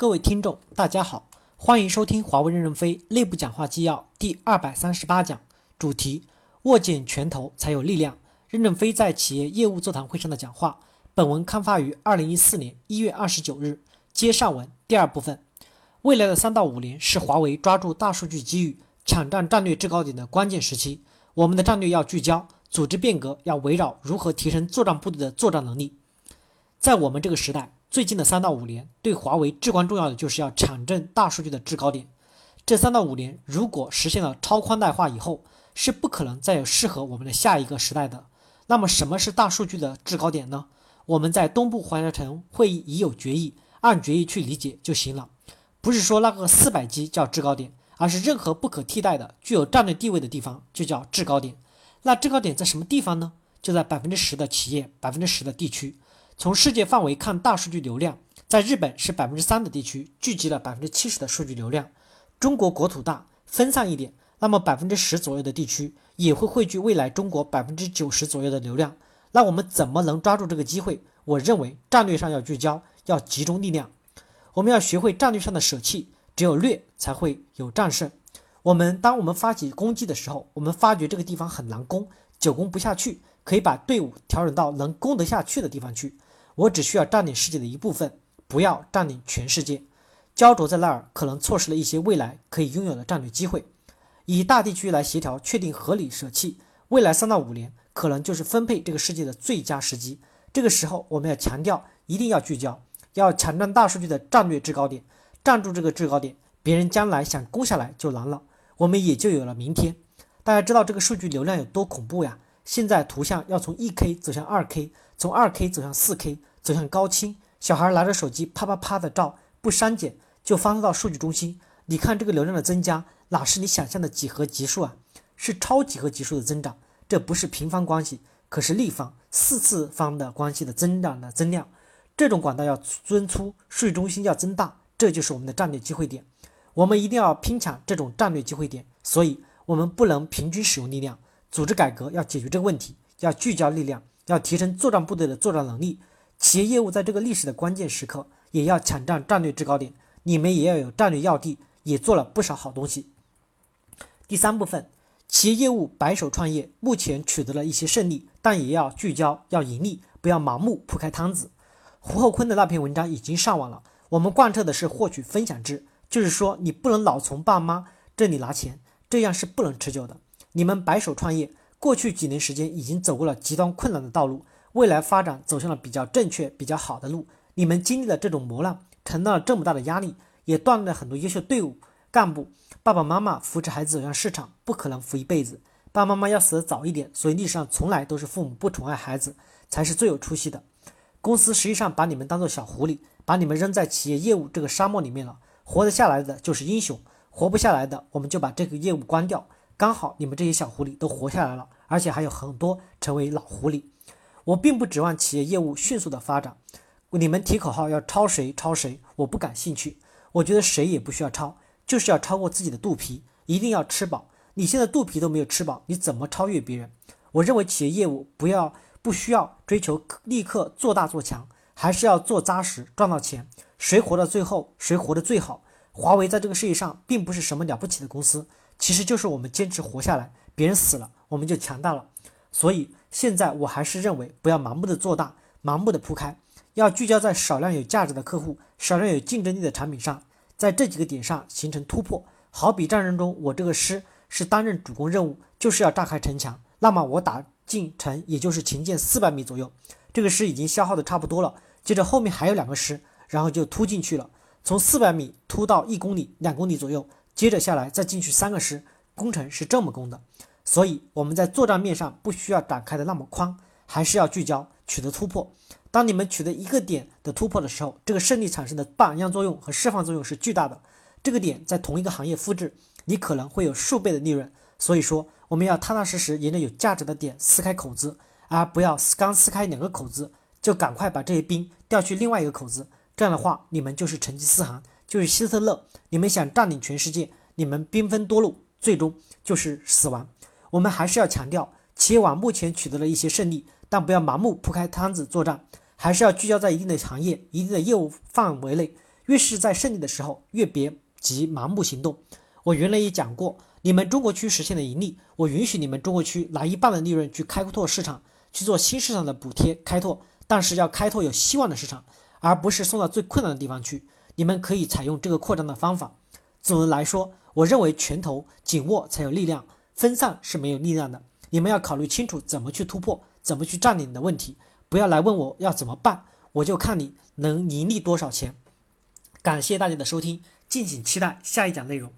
各位听众，大家好，欢迎收听华为任正非内部讲话纪要第二百三十八讲，主题：握紧拳头才有力量。任正非在企业业务座谈会上的讲话。本文刊发于二零一四年一月二十九日。接上文第二部分，未来的三到五年是华为抓住大数据机遇、抢占战略制高点的关键时期。我们的战略要聚焦，组织变革要围绕如何提升作战部队的作战能力。在我们这个时代。最近的三到五年，对华为至关重要的就是要抢占大数据的制高点。这三到五年，如果实现了超宽带化以后，是不可能再有适合我们的下一个时代的。那么，什么是大数据的制高点呢？我们在东部环球城会议已有决议，按决议去理解就行了。不是说那个四百 G 叫制高点，而是任何不可替代的、具有战略地位的地方就叫制高点。那制高点在什么地方呢？就在百分之十的企业，百分之十的地区。从世界范围看，大数据流量在日本是百分之三的地区聚集了百分之七十的数据流量。中国国土大，分散一点，那么百分之十左右的地区也会汇聚未来中国百分之九十左右的流量。那我们怎么能抓住这个机会？我认为战略上要聚焦，要集中力量。我们要学会战略上的舍弃，只有略才会有战胜。我们当我们发起攻击的时候，我们发觉这个地方很难攻，久攻不下去，可以把队伍调整到能攻得下去的地方去。我只需要占领世界的一部分，不要占领全世界。焦灼在那儿，可能错失了一些未来可以拥有的战略机会。以大地区来协调，确定合理舍弃。未来三到五年，可能就是分配这个世界的最佳时机。这个时候，我们要强调，一定要聚焦，要抢占大数据的战略制高点，站住这个制高点，别人将来想攻下来就难了，我们也就有了明天。大家知道这个数据流量有多恐怖呀？现在图像要从一 K 走向二 K，从二 K 走向四 K。走向高清，小孩拿着手机啪啪啪的照，不删减就发送到数据中心。你看这个流量的增加，哪是你想象的几何级数啊？是超几何级数的增长。这不是平方关系，可是立方、四次方的关系的增长的增量。这种管道要增粗，数据中心要增大，这就是我们的战略机会点。我们一定要拼抢这种战略机会点，所以我们不能平均使用力量。组织改革要解决这个问题，要聚焦力量，要提升作战部队的作战能力。企业业务在这个历史的关键时刻，也要抢占战略制高点。你们也要有战略要地，也做了不少好东西。第三部分，企业业务白手创业，目前取得了一些胜利，但也要聚焦，要盈利，不要盲目铺开摊子。胡厚坤的那篇文章已经上网了。我们贯彻的是获取分享制，就是说你不能老从爸妈这里拿钱，这样是不能持久的。你们白手创业，过去几年时间已经走过了极端困难的道路。未来发展走向了比较正确、比较好的路。你们经历了这种磨难，承担了这么大的压力，也锻炼了很多优秀队伍干部。爸爸妈妈扶持孩子走向市场，不可能扶一辈子。爸爸妈妈要死得早一点，所以历史上从来都是父母不宠爱孩子，才是最有出息的。公司实际上把你们当做小狐狸，把你们扔在企业业务这个沙漠里面了。活得下来的就是英雄，活不下来的，我们就把这个业务关掉。刚好你们这些小狐狸都活下来了，而且还有很多成为老狐狸。我并不指望企业业务迅速的发展，你们提口号要抄谁抄谁，我不感兴趣。我觉得谁也不需要抄，就是要超过自己的肚皮，一定要吃饱。你现在肚皮都没有吃饱，你怎么超越别人？我认为企业业务不要不需要追求立刻做大做强，还是要做扎实，赚到钱。谁活到最后，谁活得最好。华为在这个世界上并不是什么了不起的公司，其实就是我们坚持活下来，别人死了，我们就强大了。所以。现在我还是认为不要盲目的做大，盲目的铺开，要聚焦在少量有价值的客户、少量有竞争力的产品上，在这几个点上形成突破。好比战争中，我这个师是担任主攻任务，就是要炸开城墙，那么我打进城也就是前进四百米左右，这个师已经消耗的差不多了，接着后面还有两个师，然后就突进去了，从四百米突到一公里、两公里左右，接着下来再进去三个师，工程是这么攻的。所以我们在作战面上不需要展开的那么宽，还是要聚焦取得突破。当你们取得一个点的突破的时候，这个胜利产生的榜样作用和释放作用是巨大的。这个点在同一个行业复制，你可能会有数倍的利润。所以说，我们要踏踏实实沿着有价值的点撕开口子，而不要刚撕开两个口子就赶快把这些兵调去另外一个口子。这样的话，你们就是成吉思汗，就是希特勒。你们想占领全世界，你们兵分多路，最终就是死亡。我们还是要强调，企业网目前取得了一些胜利，但不要盲目铺开摊子作战，还是要聚焦在一定的行业、一定的业务范围内，越是在胜利的时候，越别急盲目行动。我原来也讲过，你们中国区实现了盈利，我允许你们中国区拿一半的利润去开拓市场，去做新市场的补贴开拓，但是要开拓有希望的市场，而不是送到最困难的地方去。你们可以采用这个扩张的方法。总的来说，我认为拳头紧握才有力量，分散是没有力量的。你们要考虑清楚怎么去突破，怎么去占领的问题。不要来问我要怎么办，我就看你能盈利多少钱。感谢大家的收听，敬请期待下一讲内容。